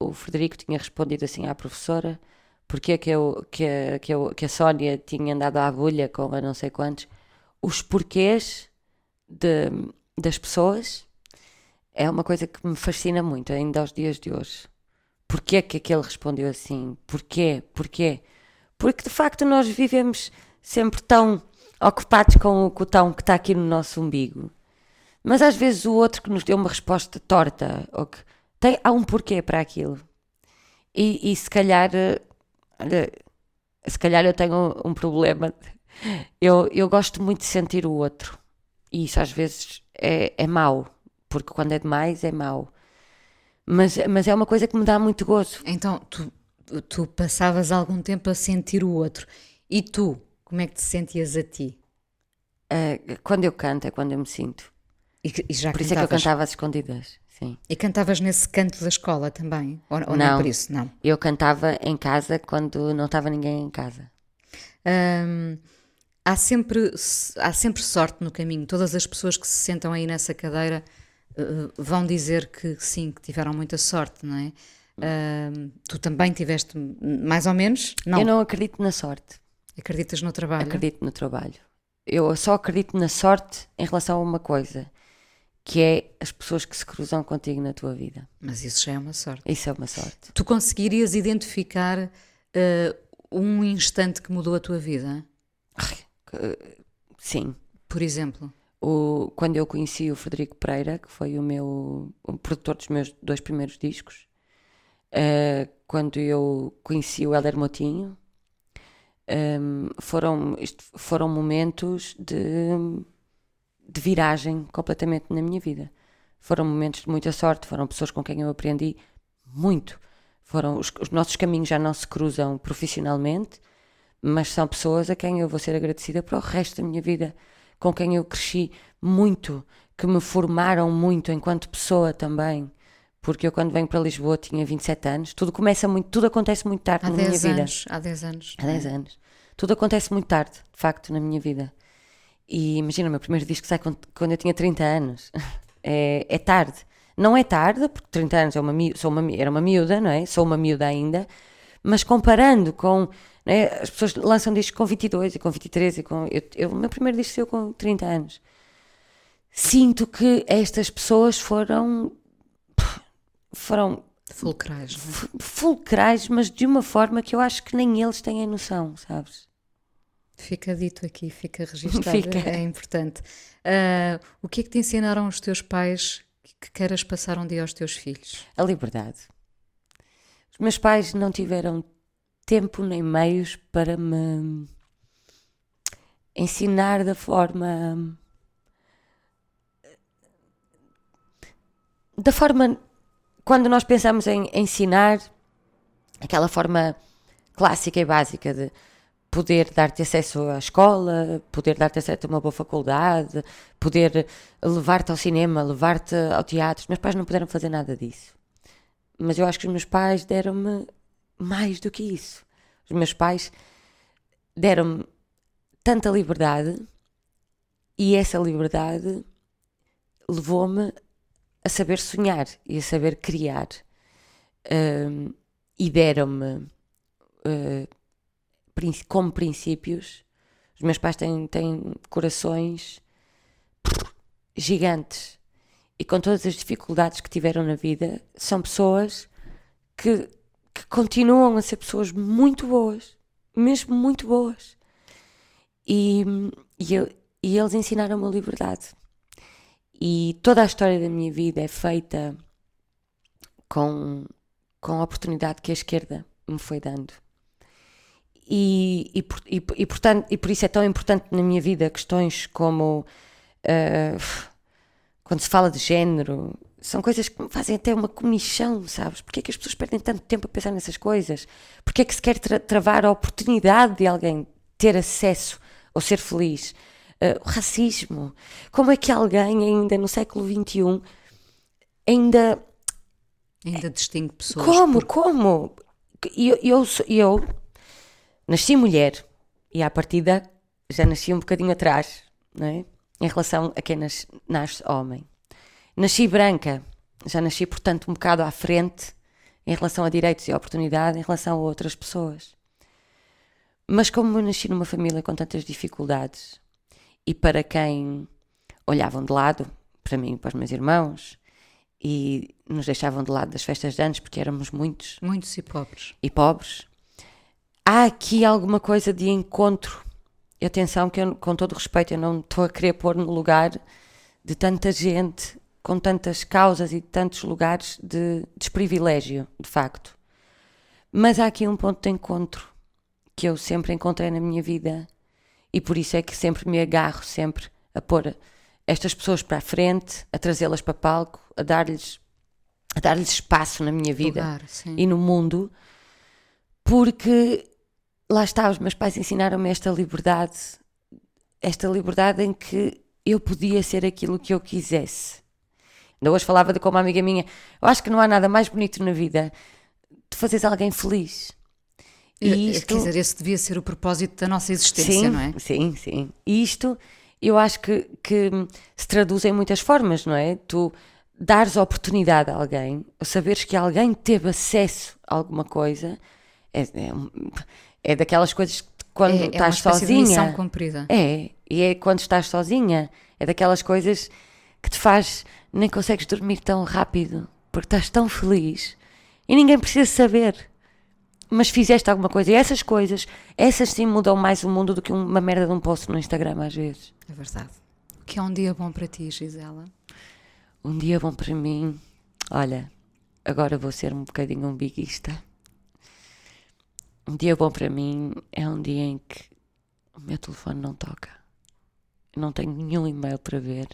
o Frederico tinha respondido assim à professora, porque é que, eu, que, que, eu, que a Sónia tinha andado à agulha com a não sei quantos, os porquês de, das pessoas é uma coisa que me fascina muito ainda aos dias de hoje. Porquê que aquele respondeu assim? Porquê? Porquê? Porque de facto nós vivemos sempre tão ocupados com o cotão que está aqui no nosso umbigo. Mas às vezes o outro que nos deu uma resposta torta, ou que tem, há um porquê para aquilo. E, e se calhar, eh, se calhar eu tenho um problema. Eu, eu gosto muito de sentir o outro. E isso às vezes é, é mau, porque quando é demais é mau. Mas, mas é uma coisa que me dá muito gozo. Então, tu, tu passavas algum tempo a sentir o outro. E tu, como é que te sentias a ti? Eh, quando eu canto é quando eu me sinto. E, e já Por isso é que eu cantavas? cantava às escondidas. Sim. E cantavas nesse canto da escola também? Ou, ou não. Não. por isso? Não. Eu cantava em casa quando não estava ninguém em casa. Hum, há, sempre, há sempre sorte no caminho. Todas as pessoas que se sentam aí nessa cadeira eh, vão dizer que sim, que tiveram muita sorte, não é? Hum, tu também tiveste mais ou menos? Não. Eu não acredito na sorte. Acreditas no trabalho? Acredito no trabalho. Eu só acredito na sorte em relação a uma coisa, que é as pessoas que se cruzam contigo na tua vida. Mas isso já é uma sorte. Isso é uma sorte. Tu conseguirias identificar eh, um instante que mudou a tua vida? Sim. Por exemplo? O, quando eu conheci o Frederico Pereira, que foi o meu o produtor dos meus dois primeiros discos, eh, quando eu conheci o Helder Motinho, ehm, foram, isto foram momentos de, de viragem completamente na minha vida. Foram momentos de muita sorte, foram pessoas com quem eu aprendi muito. Foram os, os nossos caminhos já não se cruzam profissionalmente, mas são pessoas a quem eu vou ser agradecida para o resto da minha vida, com quem eu cresci muito, que me formaram muito enquanto pessoa também. Porque eu quando venho para Lisboa tinha 27 anos, tudo começa muito, tudo acontece muito tarde Há na minha 10 vida. anos. Há 10 anos. Há 10 anos. Tudo acontece muito tarde, de facto, na minha vida. E imagina, o meu primeiro disco sai quando, quando eu tinha 30 anos. É, é tarde. Não é tarde, porque 30 anos é uma, sou uma, era uma miúda, não é? Sou uma miúda ainda. Mas comparando com. não é? As pessoas lançam discos com 22 e com 23 e com. Eu, eu, o meu primeiro disco saiu com 30 anos. Sinto que estas pessoas foram. foram Fulcrais. é? fu- fulcrais, mas de uma forma que eu acho que nem eles têm a noção, sabes? Fica dito aqui, fica registado. Fica. É importante. Ah, o que é que te ensinaram os teus pais que queiras passar um dia aos teus filhos? A liberdade. Meus pais não tiveram tempo nem meios para me ensinar da forma. Da forma. Quando nós pensamos em ensinar, aquela forma clássica e básica de poder dar-te acesso à escola, poder dar-te acesso a uma boa faculdade, poder levar-te ao cinema, levar-te ao teatro. Meus pais não puderam fazer nada disso. Mas eu acho que os meus pais deram-me mais do que isso. Os meus pais deram-me tanta liberdade e essa liberdade levou-me a saber sonhar e a saber criar. Ahm, e deram-me princ- como princípios. Os meus pais têm, têm corações gigantes e com todas as dificuldades que tiveram na vida, são pessoas que, que continuam a ser pessoas muito boas, mesmo muito boas. E, e, eu- e eles ensinaram-me a liberdade. E toda a história da minha vida é feita com, com a oportunidade que a esquerda me foi dando. E, e, e, e, portanto, e por isso é tão importante na minha vida questões como ah, quando se fala de género, são coisas que me fazem até uma comichão, sabes? Porquê é que as pessoas perdem tanto tempo a pensar nessas coisas? Porquê é que se quer tra- travar a oportunidade de alguém ter acesso ou ser feliz? uh, o racismo. Como é que alguém ainda no século XXI ainda Ainda distingue pessoas. como, por- como? Eu, eu, sou- eu nasci mulher e à partida já nasci um bocadinho atrás, não é? Em relação a quem nas- nasce homem. Nasci branca, já nasci, portanto, um bocado à frente em relação a direitos e oportunidade em relação a outras pessoas. Mas como eu nasci numa família com tantas dificuldades e para quem olhavam de lado, para mim e para os meus irmãos, e nos deixavam de lado das festas de anos porque éramos muitos Muitos e pobres. e pobres, há aqui alguma coisa de encontro. E atenção, que eu, com todo respeito, eu não estou a querer pôr no lugar de tanta gente, com tantas causas e tantos lugares de desprivilégio, de facto. Mas há aqui um ponto de encontro que eu sempre encontrei na minha vida e por isso é que sempre me agarro sempre a pôr estas pessoas para a frente, a trazê-las para palco, a dar-lhes a dar-lhes espaço na minha vida Lugar, e no mundo, porque lá está, os meus pais ensinaram-me esta liberdade, esta liberdade em que eu podia ser aquilo que eu quisesse. Ainda hoje falava de como uma amiga minha, eu acho que não há nada mais bonito na vida de fazeres alguém feliz. Eh, E isto, Quer dizer, esse devia ser o propósito da nossa existência, sim, não é? sim, sim. E isto eu acho que, que se traduz em muitas formas, não é? Tu dares oportunidade a alguém, saberes que alguém teve acesso a alguma coisa, é, é, é daquelas coisas que quando é, é uma estás espécie de missão sozinha. cumprida. É, e é quando estás sozinha, é daquelas coisas que te faz, nem consegues dormir tão rápido, porque estás tão feliz e ninguém precisa saber. Mas fizeste alguma coisa, e essas coisas, essas sim mudam mais o mundo do que uma merda de um post no Instagram às vezes. É verdade. O que é um dia bom para ti, Gisela? Um dia bom para mim, olha, agora vou ser um bocadinho um biguista. Um dia bom para mim é um dia em que o meu telefone não toca. Eu não tenho nenhum e-mail para ver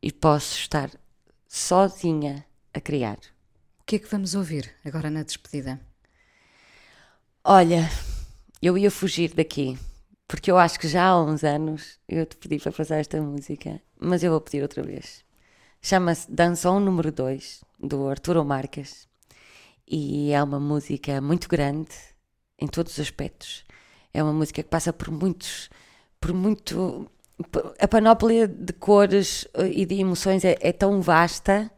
e posso estar sozinha a criar. O que é que vamos ouvir agora na despedida? Olha, eu ia fugir daqui, porque eu acho que já há uns anos eu te pedi para passar esta música, mas eu vou pedir outra vez. Chama-se Dançom número 2, do Arturo Marques, e é uma música muito grande em todos os aspectos. É uma música que passa por muitos, por muito. A panóplia de cores eh, e de emoções é, é tão vasta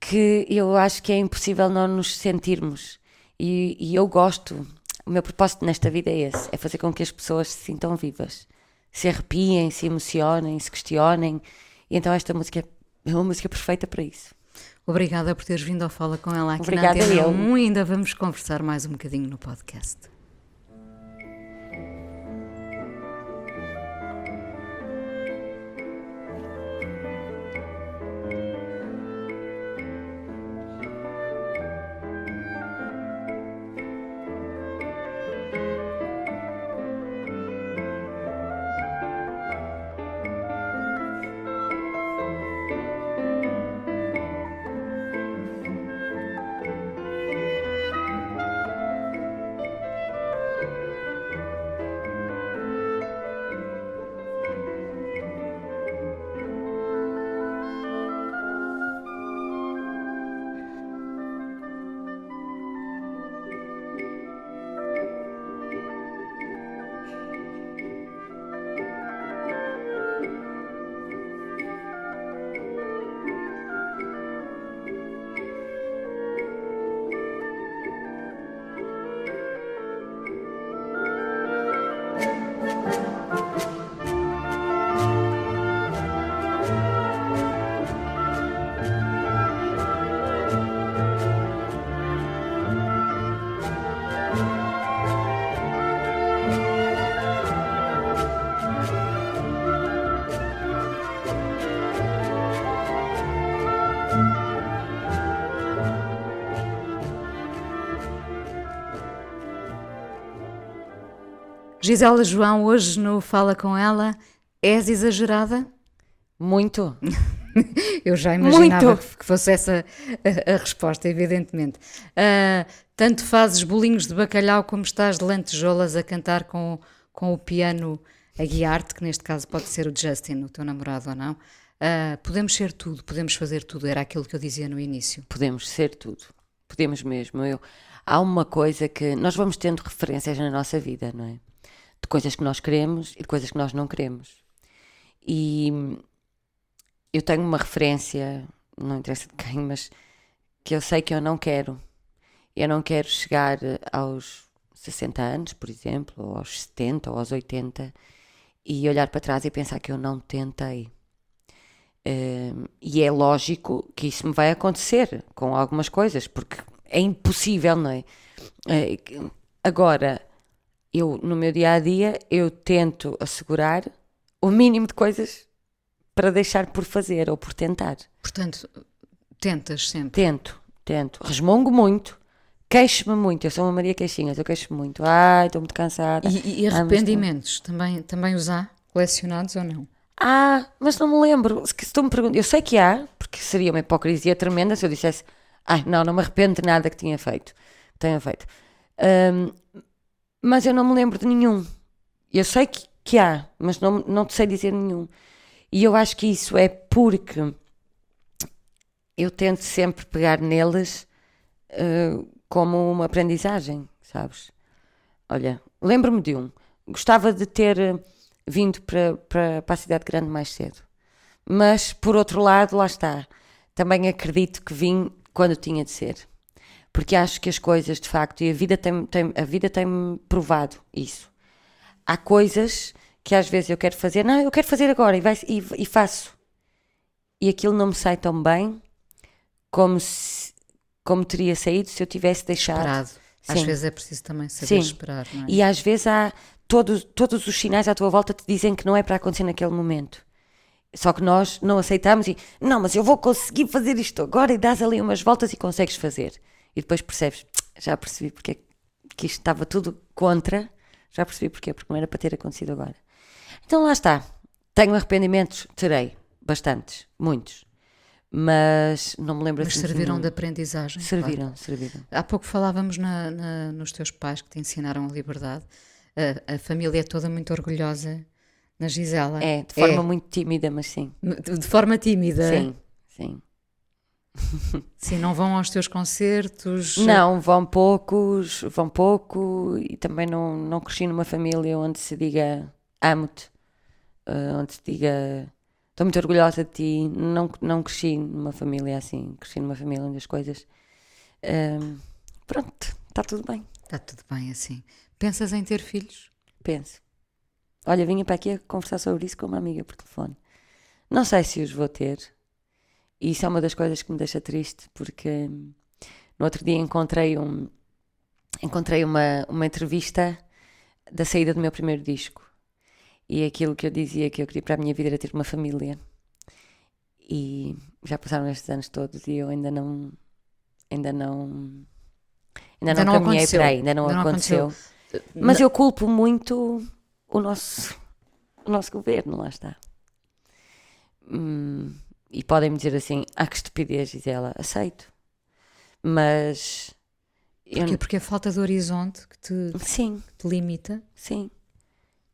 que eu acho que é impossível não nos sentirmos. E, e eu gosto, o meu propósito nesta vida é esse: é fazer com que as pessoas se sintam vivas, se arrepiem, se emocionem, se questionem. E então esta música é uma música perfeita para isso. Obrigada por teres vindo ao Fala com ela aqui Obrigada na Antena eu. 1 e ainda vamos conversar mais um bocadinho no podcast. Gisela João, hoje no Fala com ela, és exagerada? Muito. Eu já imaginava Muito. que fosse essa a, a resposta, evidentemente. Ah, tanto fazes bolinhos de bacalhau como estás de lantejoulas a cantar com, com o piano a guiar-te, que neste caso pode ser o Justin, o teu namorado ou não. Uh, podemos ser tudo, podemos fazer tudo, era aquilo que eu dizia no início. Podemos ser tudo, podemos mesmo. Eu, há uma coisa que nós vamos tendo referências na nossa vida, não é? De coisas que nós queremos e de coisas que nós não queremos. E eu tenho uma referência, não interessa de quem, mas que eu sei que eu não quero. Eu não quero chegar aos 60 anos, por exemplo, ou aos 70 ou aos 80 e olhar para trás e pensar que eu não tentei. Uh, e é lógico que isso me vai acontecer com algumas coisas, porque é impossível, não é? Uh, agora, eu no meu dia a dia, eu tento assegurar o mínimo de coisas para deixar por fazer ou por tentar. Portanto, tentas sempre? Tento, tento. Resmungo muito, queixo-me muito. Eu sou uma Maria Queixinhas, eu queixo-me muito. Ai, estou muito cansada. E, e arrependimentos, também, também os há? Colecionados ou não? Ah, mas não me lembro. Se tu me perguntas, eu sei que há, porque seria uma hipocrisia tremenda se eu dissesse, ai, não, não me arrependo de nada que tinha feito, tenha feito. Um, mas eu não me lembro de nenhum. Eu sei que, que há, mas não, não te sei dizer nenhum. E eu acho que isso é porque eu tento sempre pegar neles uh, como uma aprendizagem, sabes? Olha, lembro-me de um. Gostava de ter vindo para, para, para a cidade grande mais cedo. Mas, por outro lado, lá está. Também acredito que vim quando tinha de ser. Porque acho que as coisas, de facto, e a vida tem-me tem, a vida tem provado isso. Há coisas que às vezes eu quero fazer, não, eu quero fazer agora e, vai, e, e faço. E aquilo não me sai tão bem como, se, como teria saído se eu tivesse deixado. Esperado. Às Sim. vezes é preciso também saber Sim. esperar. Não é? E às vezes há todos, todos os sinais à tua volta te dizem que não é para acontecer naquele momento. Só que nós não aceitamos e não, mas eu vou conseguir fazer isto agora e dás ali umas voltas e consegues fazer. E depois percebes, já percebi porque é que isto estava tudo contra, já percebi porquê, porque não era para ter acontecido agora. Então lá está. Tenho arrependimentos? Terei. Bastantes. Muitos. Mas não me lembro Mas assim serviram de, de aprendizagem. Serviram, claro. serviram. Há pouco falávamos na, na, nos teus pais que te ensinaram a liberdade. A, a, família é toda muito orgulhosa na Gisela. É, de forma é. muito tímida, mas sim. De forma tímida? Sim, sim. Sim, não vão aos teus concertos? Não, vão poucos, vão pouco e também não, não cresci numa família onde se diga amo-te, uh, onde se diga estou muito orgulhosa de ti. Não, não cresci numa família assim, cresci numa família onde as coisas. Uh, pronto, está tudo bem. Está tudo bem assim. Pensas em ter filhos? Penso. Olha, vinha para aqui a conversar sobre isso com uma amiga por telefone. Não sei se os vou ter. E isso é uma das coisas que me deixa triste, porque no outro dia encontrei um encontrei uma, uma entrevista da saída do meu primeiro disco. E aquilo que eu dizia que eu queria para a minha vida era ter uma família. E já passaram estes anos todos e eu ainda não ainda não ainda, ainda não, não caminhei para aí, ainda não, ainda não aconteceu. aconteceu. Mas eu culpo muito o nosso o nosso governo, lá está. Hum, e podem-me dizer assim: ah, que estupidez, Gisela, aceito. Mas. Porquê? Eu... Porque a falta de horizonte que te, Sim. Que te limita. Sim.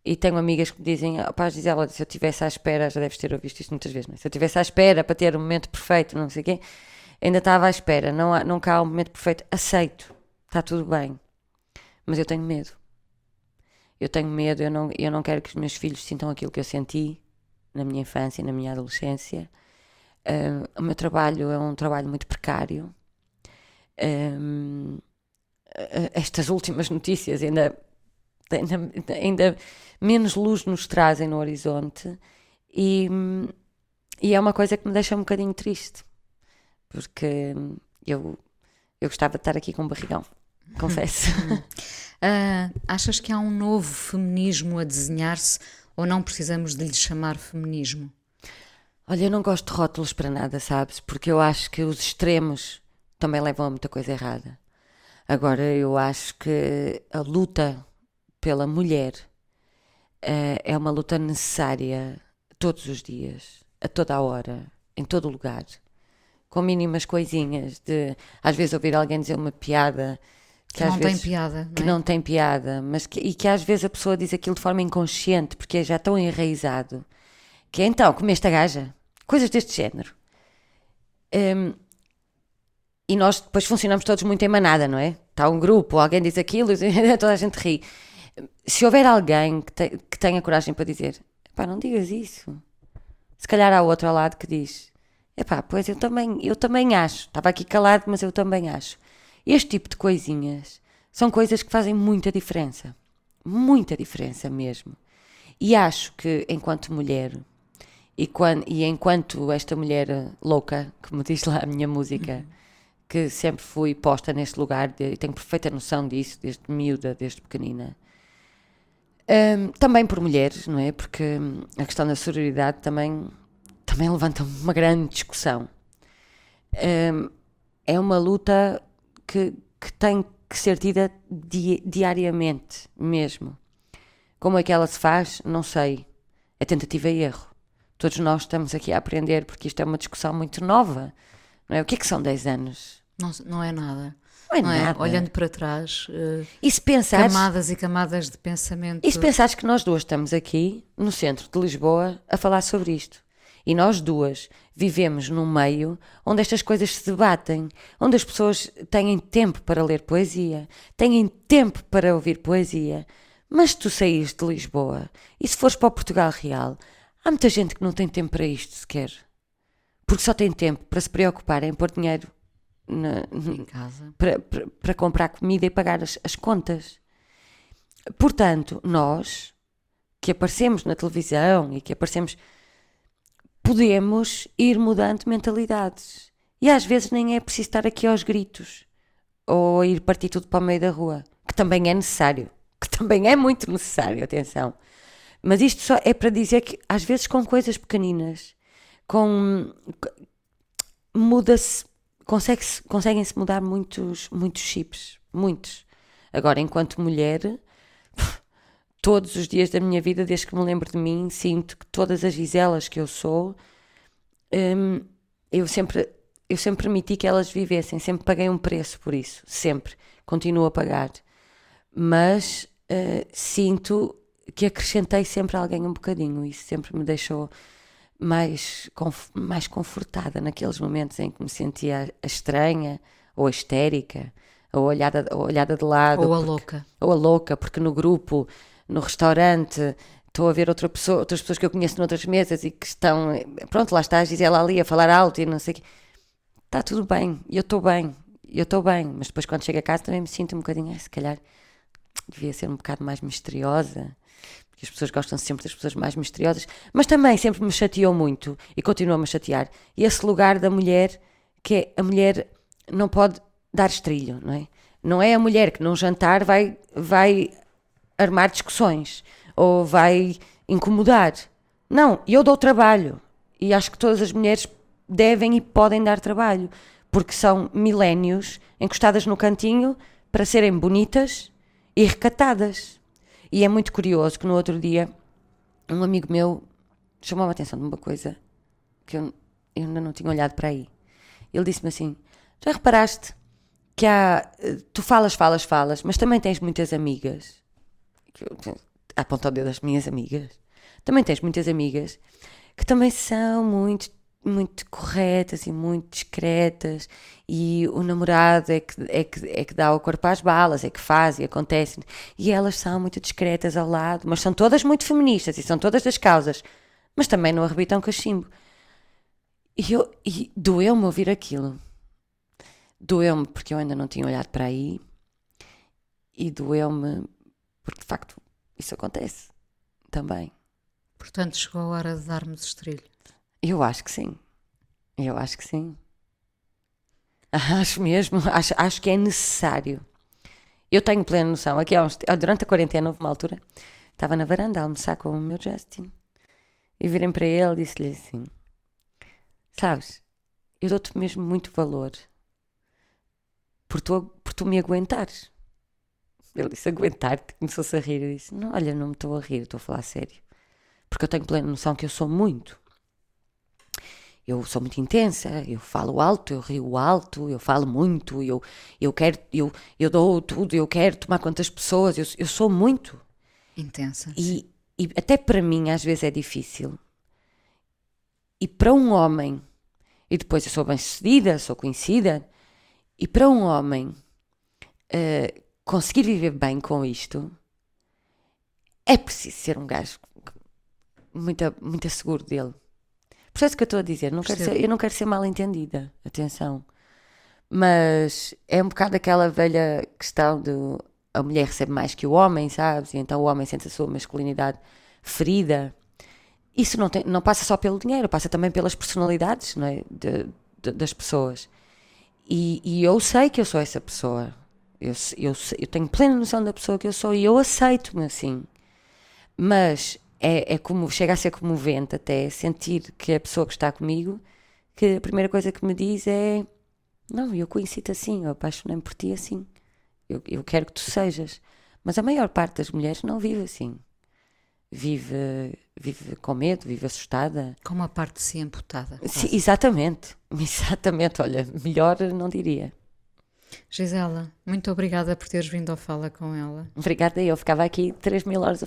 E tenho amigas que me dizem: pá, Gisela, se eu estivesse à espera, já deves ter ouvido isto muitas vezes, é? se eu estivesse à espera para ter o um momento perfeito, não sei o quê, ainda estava à espera, não há, nunca há um momento perfeito, aceito, está tudo bem. Mas eu tenho medo. Eu tenho medo, eu não, eu não quero que os meus filhos sintam aquilo que eu senti na minha infância, na minha adolescência. Uh, o meu trabalho é um trabalho muito precário. Um, estas últimas notícias ainda, ainda, ainda, menos luz nos trazem no horizonte e, e é uma coisa que me deixa um bocadinho triste porque eu, eu gostava de estar aqui com um barrigão, confesso. uh, achas que há um novo feminismo a desenhar-se ou não precisamos de lhe chamar feminismo? Olha, eu não gosto de rótulos para nada, sabes? Porque eu acho que os extremos também levam a muita coisa errada. Agora, eu acho que a luta pela mulher uh, é uma luta necessária todos os dias, a toda a hora, em todo lugar, com mínimas coisinhas de às vezes ouvir alguém dizer uma piada Que não tem piada. Não que é? não tem piada, mas que, e que às vezes a pessoa diz aquilo de forma inconsciente, porque é já tão enraizado, que é então, comeste a gaja, coisas deste género. Hum, e nós depois funcionamos todos muito em manada, não é? Está um grupo, alguém diz aquilo, toda a gente ri. Se houver alguém que, te, que tenha coragem para dizer, pá, não digas isso. Se calhar há outro ao lado que diz, epá, pois eu também, eu também acho. Estava aqui calado, mas eu também acho. Este tipo de coisinhas são coisas que fazem muita diferença. Muita diferença mesmo. E acho que, enquanto mulher, e, quando, e enquanto esta mulher louca, como diz lá a minha música, que sempre fui posta neste lugar, e tenho perfeita noção disso, desde miúda, desde pequenina, um, também por mulheres, não é? Porque hum, a questão da sororidade também, também levanta uma grande discussão. Um, é uma luta que, que tem que ser tida di diariamente mesmo. Como é que ela se faz? Não sei. É tentativa e erro. Todos nós estamos aqui a aprender porque isto é uma discussão muito nova. Não é? O que é que são 10 anos? Não, não é nada. Não é não nada. É? Olhando para trás, uh, e se pensares, camadas e camadas de pensamento. E se pensares que nós duas estamos aqui, no centro de Lisboa, a falar sobre isto. E nós duas vivemos num meio onde estas coisas se debatem, onde as pessoas têm tempo para ler poesia, têm tempo para ouvir poesia. Mas tu saís de Lisboa e se fores para o Portugal Real, há muita gente que não tem tempo para isto sequer. Porque só tem tempo para se preocupar em pôr dinheiro na, em casa para, para, para, comprar comida e pagar as, as contas. Portanto, nós que aparecemos na televisão e que aparecemos podemos ir mudando mentalidades. E às vezes nem é preciso estar aqui aos gritos ou ir partir tudo para o meio da rua, que também é necessário, que também é muito necessário, atenção. Mas isto só é para dizer que às vezes com coisas pequeninas, com muda-se, consegue-se, conseguem-se mudar muitos, muitos chips, muitos. Agora, enquanto mulher, todos os dias da minha vida, desde que me lembro de mim, sinto que todas as Giselas que eu sou, hum, eu sempre eu sempre permiti que elas vivessem, sempre paguei um preço por isso, sempre, continuo a pagar. Mas uh, sinto que acrescentei sempre a alguém um bocadinho, isso sempre me deixou mais, mais confortada naqueles momentos em que me sentia estranha ou histérica, ou olhada, a olhada de lado. Ou a porque, louca. Ou a louca, porque no grupo no restaurante, estou a ver outra pessoa, outras pessoas que eu conheço noutras mesas e que estão, pronto, lá está a Gisela ali a falar alto e não sei o quê. Está tudo bem, eu estou bem, eu estou bem, mas depois quando chego a casa também me sinto um bocadinho, se calhar devia ser um bocado mais misteriosa, porque as pessoas gostam sempre das pessoas mais misteriosas, mas também sempre me chateou muito e continua-me a chatear. E esse lugar da mulher, que é a mulher não pode dar estrilho, não é? Não é a mulher que num jantar vai, vai armar discussões ou vai incomodar. Não, eu dou trabalho e acho que todas as mulheres devem e podem dar trabalho porque são milénios encostadas no cantinho para serem bonitas e recatadas. E é muito curioso que no outro dia um amigo meu chamou a atenção de uma coisa que eu, eu ainda não tinha olhado para aí. Ele disse-me assim: Já reparaste que há. Tu falas, falas, falas, mas também tens muitas amigas aponta o dedo das minhas amigas. Também tens muitas amigas que também são muito, muito corretas e muito discretas e o namorado é que, é, que, é que dá o corpo às balas, é que faz e acontece. E elas são muito discretas ao lado, mas são todas muito feministas e são todas das causas, mas também não arrebitam cachimbo. E, eu, e doeu-me ouvir aquilo. Doeu-me porque eu ainda não tinha olhado para aí e doeu-me porque de facto isso acontece também. Portanto, chegou a hora de darmos estrilho. Eu acho que sim. Eu acho que sim. Acho mesmo, acho, acho que é necessário. Eu tenho plena noção. Aqui durante a quarentena houve uma altura, estava na varanda a almoçar com o meu Justin e virem para ele e disse-lhe assim: Sabes, eu dou-te mesmo muito valor por tu, por tu me aguentares. Ele disse aguentar-te, começou-se a rir. Eu disse: não, Olha, não me estou a rir, estou a falar a sério. Porque eu tenho plena noção que eu sou muito. Eu sou muito intensa, eu falo alto, eu rio alto, eu falo muito, eu, eu quero, eu, eu dou tudo, eu quero tomar das pessoas, eu, eu sou muito. Intensa. E, e até para mim às vezes é difícil. E para um homem, e depois eu sou bem sucedida, sou conhecida, e para um homem uh, conseguir viver bem com isto, é preciso ser um gajo muito, muito seguro dele. Isso que eu estou a dizer, não quero ser, eu não quero ser mal entendida, atenção. Mas é um bocado aquela velha questão de a mulher recebe mais que o homem, sabes? E então o homem sente a sua masculinidade ferida. Isso não, tem, não passa só pelo dinheiro, passa também pelas personalidades não é? de, de, das pessoas. E, e, eu sei que eu sou essa pessoa. Eu, eu, eu tenho plena noção da pessoa que eu sou e eu aceito-me assim. Mas é, é como chega a ser comovente até sentir que a pessoa que está comigo, que a primeira coisa que me diz é não, eu conheci-te assim, eu apaixonei-me por ti assim. Eu, eu quero que tu sejas. Mas a maior parte das mulheres não vive assim. Vive, vive com medo, vive assustada. Com uma parte de si amputada. Sim, exatamente. Exatamente. Olha, melhor não diria. Gisela, muito obrigada por teres vindo ao Fala com ela. Obrigada, eu ficava aqui 3 mil horas a,